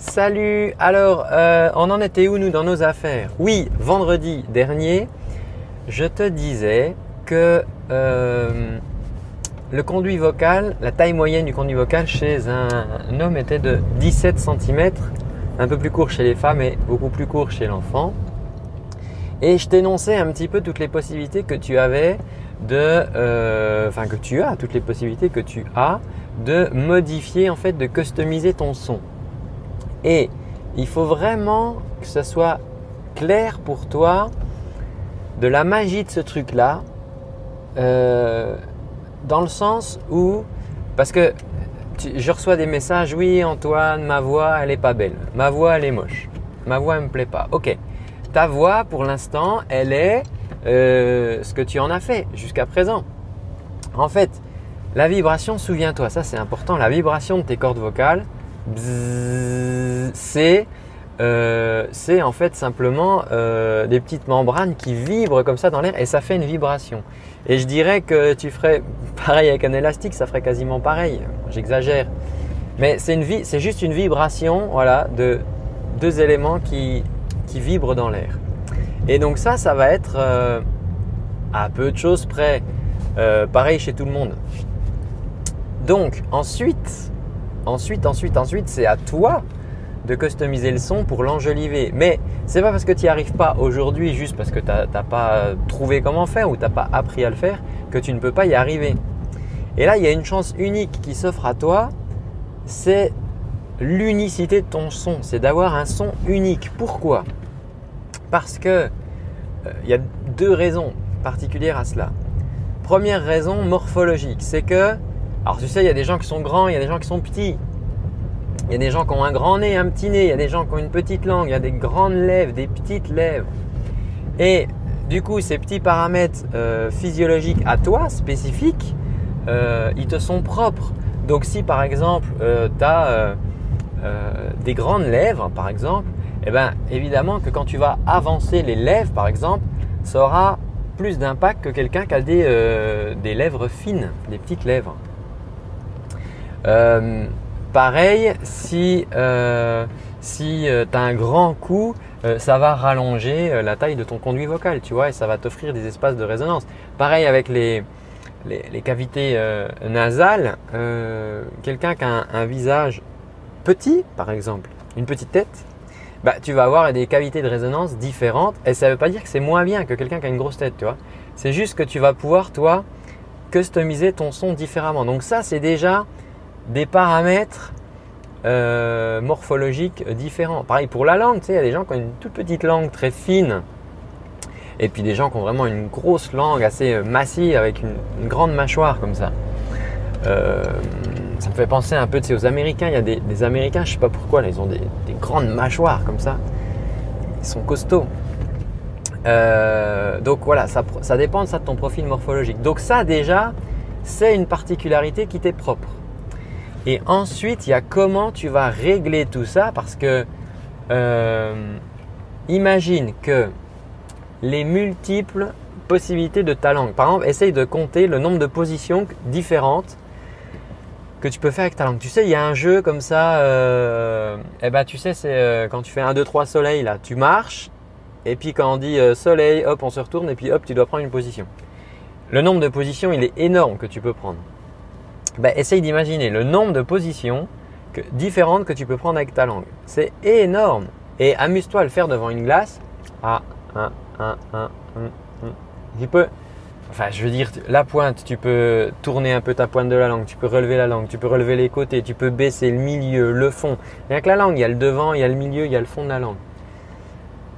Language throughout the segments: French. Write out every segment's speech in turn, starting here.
Salut, alors euh, on en était où nous dans nos affaires? Oui, vendredi dernier, je te disais que euh, le conduit vocal, la taille moyenne du conduit vocal chez un, homme était de 17 cm, un peu plus court chez les femmes et beaucoup plus court chez l'enfant. Et je t'énonçais un petit peu toutes les possibilités que tu avais de, euh, enfin que tu as, toutes les possibilités que tu as de modifier en fait, de customiser ton son. Et il faut vraiment que ce soit clair pour toi de la magie de ce truc-là, euh, dans le sens où, parce que je reçois des messages, oui Antoine, ma voix elle est pas belle, ma voix elle est moche, ma voix elle me plaît pas. Ok, ta voix pour l'instant elle est euh, ce que tu en as fait jusqu'à présent. En fait, la vibration, souviens-toi, ça c'est important, la vibration de tes cordes vocales, c'est euh, c'est en fait simplement euh, des petites membranes qui vibrent comme ça dans l'air et ça fait une vibration. Et je dirais que tu ferais pareil avec un élastique, ça ferait quasiment pareil. J'exagère. Mais c'est juste une vibration voilà, de deux éléments qui, qui vibrent dans l'air. Et donc ça, ça va être euh, à peu de choses près. pareil chez tout le monde. Donc ensuite, ensuite, ensuite, ensuite, c'est à toi de customiser le son pour l'enjoliver. Mais c'est pas parce que tu n'y arrives pas aujourd'hui, juste parce que tu n'as pas trouvé comment faire ou tu n'as pas appris à le faire, que tu ne peux pas y arriver. Et là, il y a une chance unique qui s'offre à toi, c'est l'unicité de ton son, c'est d'avoir un son unique. Pourquoi? Parce que euh, il y a deux raisons particulières à cela. Première raison morphologique, c'est que, alors tu sais, il y a des gens qui sont grands, il y a des gens qui sont petits. Il y a des gens qui ont un grand nez, un petit nez, il y a des gens qui ont une petite langue, il y a des grandes lèvres, des petites lèvres. Et du coup, ces petits paramètres euh, physiologiques à toi, spécifiques, euh, ils te sont propres. Donc si par exemple euh, tu as des grandes lèvres, par exemple, eh bien évidemment que quand tu vas avancer les lèvres, par exemple, ça aura plus d'impact que quelqu'un qui a des, des, lèvres fines, des petites lèvres. Pareil, si, euh, si euh, tu as un grand coup, euh, ça va rallonger la taille de ton conduit vocal, tu vois, et ça va t'offrir des espaces de résonance. Pareil avec les, les, cavités nasales, quelqu'un qui a un, visage petit, par exemple, une petite tête, bah, tu vas avoir des cavités de résonance différentes, et ça ne veut pas dire que c'est moins bien que quelqu'un qui a une grosse tête, tu vois. C'est juste que tu vas pouvoir, toi, customiser ton son différemment. Donc ça, c'est déjà des paramètres euh, morphologiques différents. Pareil pour la langue, tu sais, il y a des gens qui ont une toute petite langue très fine et puis des gens qui ont vraiment une grosse langue assez euh, massive avec une, grande mâchoire comme ça. Euh, ça me fait penser un peu aux Américains. Il y a des, Américains, je sais pas pourquoi, ils ont des, grandes mâchoires comme ça. Ils sont costauds. donc voilà, ça, dépend de ton profil morphologique. Donc ça déjà, c'est une particularité qui t'est propre. Et ensuite, il y a comment tu vas régler tout ça parce que euh, imagine que les multiples possibilités de ta langue. Par exemple, essaye de compter le nombre de positions différentes que tu peux faire avec ta langue. Tu sais, il y a un jeu comme ça, euh, eh ben, tu sais, c'est euh, quand tu fais 1, 2, 3 soleil, là, tu marches, et puis quand on dit soleil, hop, on se retourne, et puis hop, tu dois prendre une position. Le nombre de positions, il est énorme que tu peux prendre. Bah, essaye d'imaginer le nombre de positions différentes que tu peux prendre avec ta langue. C'est énorme. Et amuse-toi à le faire devant une glace. Ah, un, un, un, Tu peux, enfin, je veux dire, la pointe, tu peux tourner un peu ta pointe de la langue, tu peux relever la langue, tu peux relever les côtés, tu peux baisser le milieu, le fond. Rien que la langue, il y a le devant, il y a le milieu, il y a le fond de la langue.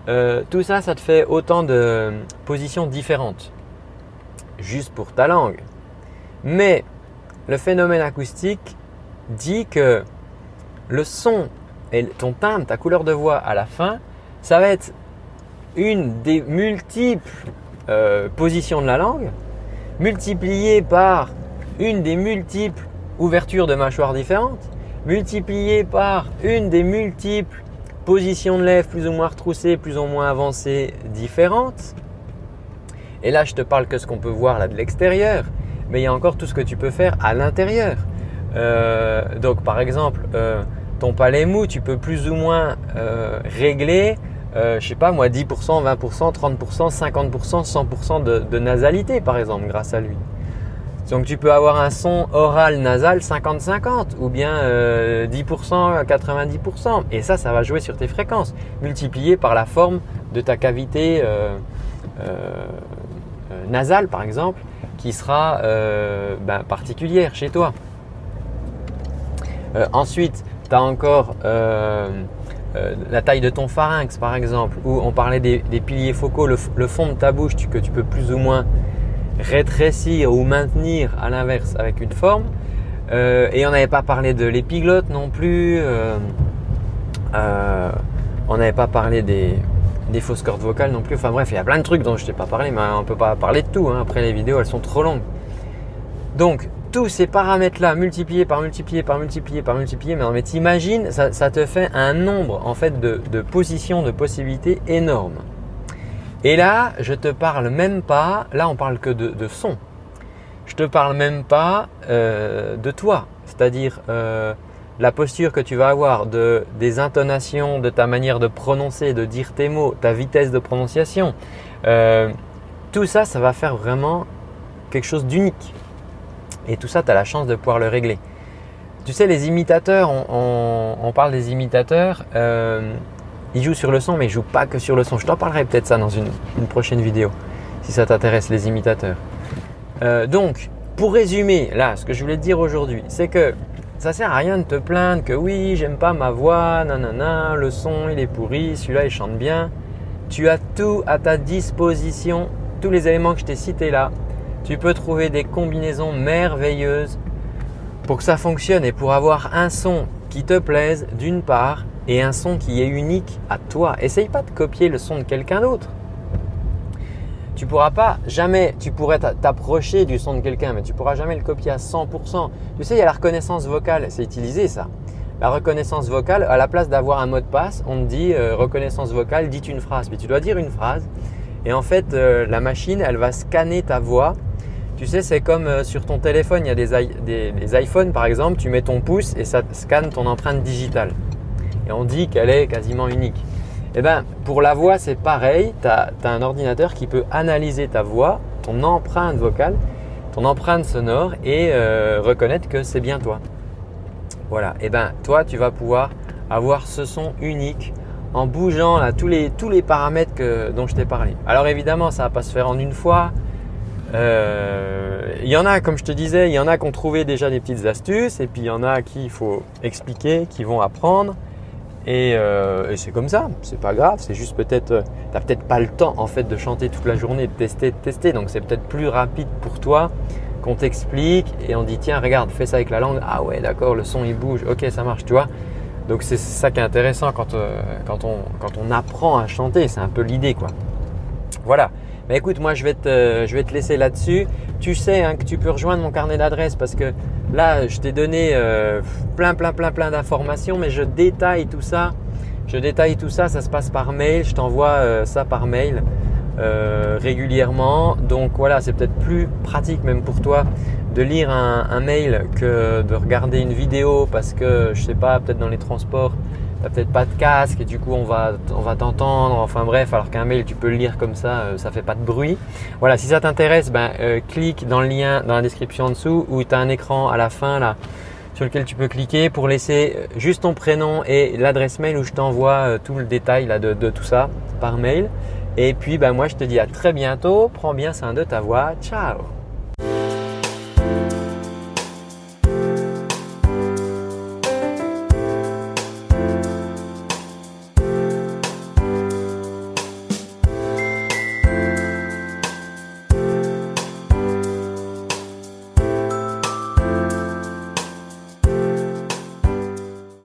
Euh, tout ça, ça te fait autant de positions différentes. Juste pour ta langue. Mais le phénomène acoustique dit que le son et ton timbre, ta couleur de voix à la fin, ça va être une des multiples euh, positions de la langue, multipliée par une des multiples ouvertures de mâchoire différentes, multipliée par une des multiples positions de lèvres plus ou moins retroussées, plus ou moins avancées différentes. Et là, je te parle que ce qu'on peut voir là de l'extérieur mais il y a encore tout ce que tu peux faire à l'intérieur. Euh, donc par exemple, euh, ton palais mou, tu peux plus ou moins régler, je sais pas moi, 10%, 20%, 30%, 50%, 100% de, de nasalité par exemple grâce à lui. Donc tu peux avoir un son oral nasal 50-50 ou bien 10%, 90%. Et ça, ça va jouer sur tes fréquences, multiplié par la forme de ta cavité euh, euh, nasale par exemple, qui sera euh, ben, particulière chez toi. ensuite, tu as encore la taille de ton pharynx par exemple, où on parlait des, piliers focaux, le, fond de ta bouche que tu peux plus ou moins rétrécir ou maintenir à l'inverse avec une forme. Euh, et on n'avait pas parlé de l'épiglotte non plus. Euh, euh, on n'avait pas parlé des, fausses cordes vocales non plus. Enfin bref, il y a plein de trucs dont je t'ai pas parlé, mais on peut pas parler de tout. Hein. Après les vidéos, elles sont trop longues. Donc tous ces paramètres-là multipliés par multipliés par multipliés par multipliés, mais, mais t'imagines, ça, ça, te fait un nombre en fait de, de positions, de possibilités énormes. Et là, je te parle même pas, là on parle que de, son. Je te parle même pas euh, de toi, c'est-à-dire euh, la posture que tu vas avoir, de, des intonations, de ta manière de prononcer, de dire tes mots, ta vitesse de prononciation. Euh, tout ça, ça va faire vraiment quelque chose d'unique. Et tout ça, tu as la chance de pouvoir le régler. Tu sais, les imitateurs, on, parle des imitateurs. Il joue sur le son, mais il joue pas que sur le son. Je t'en parlerai peut-être ça dans une, prochaine vidéo, si ça t'intéresse, les imitateurs. Euh, donc, pour résumer, là, ce que je voulais te dire aujourd'hui, c'est que ça sert à rien de te plaindre que oui, j'aime pas ma voix, nanana, le son il est pourri, celui-là il chante bien. Tu as tout à ta disposition, tous les éléments que je t'ai cités là. Tu peux trouver des combinaisons merveilleuses pour que ça fonctionne et pour avoir un son qui te plaise d'une part et un son qui est unique à toi. Essaye pas de copier le son de quelqu'un d'autre. Tu pourras pas jamais, tu pourrais t'approcher du son de quelqu'un, mais tu pourras jamais le copier à 100%. Tu sais, il y a la reconnaissance vocale, c'est utilisé ça. La reconnaissance vocale, à la place d'avoir un mot de passe, on te dit euh, reconnaissance vocale, dis une phrase. Puis tu dois dire une phrase. Et en fait, euh, la machine, elle va scanner ta voix. Tu sais, c'est comme euh, sur ton téléphone, il y a des, des iPhones par exemple, tu mets ton pouce et ça scanne ton empreinte digitale et on dit qu'elle est quasiment unique. Eh ben, pour la voix, c'est pareil. Tu as, un ordinateur qui peut analyser ta voix, ton empreinte vocale, ton empreinte sonore et euh, reconnaître que c'est bien toi. Voilà. Et eh ben, toi, tu vas pouvoir avoir ce son unique en bougeant là, tous, les, tous les paramètres que, dont je t'ai parlé. Alors évidemment, ça ne va pas se faire en une fois. Euh, il y en a, comme je te disais, il y en a qui ont trouvé déjà des petites astuces et puis il y en a qui il faut expliquer, qui vont apprendre. Euh, et, c'est comme ça, c'est pas grave, c'est juste peut-être, euh, tu n'as peut-être pas le temps en fait de chanter toute la journée, de tester, de tester, donc c'est peut-être plus rapide pour toi qu'on t'explique et on dit tiens regarde, fais ça avec la langue, ah ouais d'accord, le son il bouge, ok ça marche, tu vois. Donc c'est ça qui est intéressant quand, euh, quand, on, quand on apprend à chanter, c'est un peu l'idée quoi. Voilà. Mais écoute, moi je vais te, je vais te laisser là-dessus. Tu sais hein, que tu peux rejoindre mon carnet d'adresses parce que Là, je t'ai donné euh, plein, plein, plein, plein d'informations, mais je détaille tout ça. Je détaille tout ça, ça se passe par mail. Je t'envoie euh, ça par mail euh, régulièrement. Donc voilà, c'est peut-être plus pratique même pour toi de lire un, mail que de regarder une vidéo parce que je sais pas, peut-être dans les transports, t'as peut-être pas de casque et du coup on va on va t'entendre. Enfin bref, alors qu'un mail tu peux le lire comme ça, euh, ça fait pas de bruit. Voilà, si ça t'intéresse, ben euh, clique dans le lien dans la description en dessous où tu as un écran à la fin là sur lequel tu peux cliquer pour laisser euh, juste ton prénom et l'adresse mail où je t'envoie tout le détail là, de, de, tout ça par mail. Et puis ben moi je te dis à très bientôt, prends bien soin de ta voix, ciao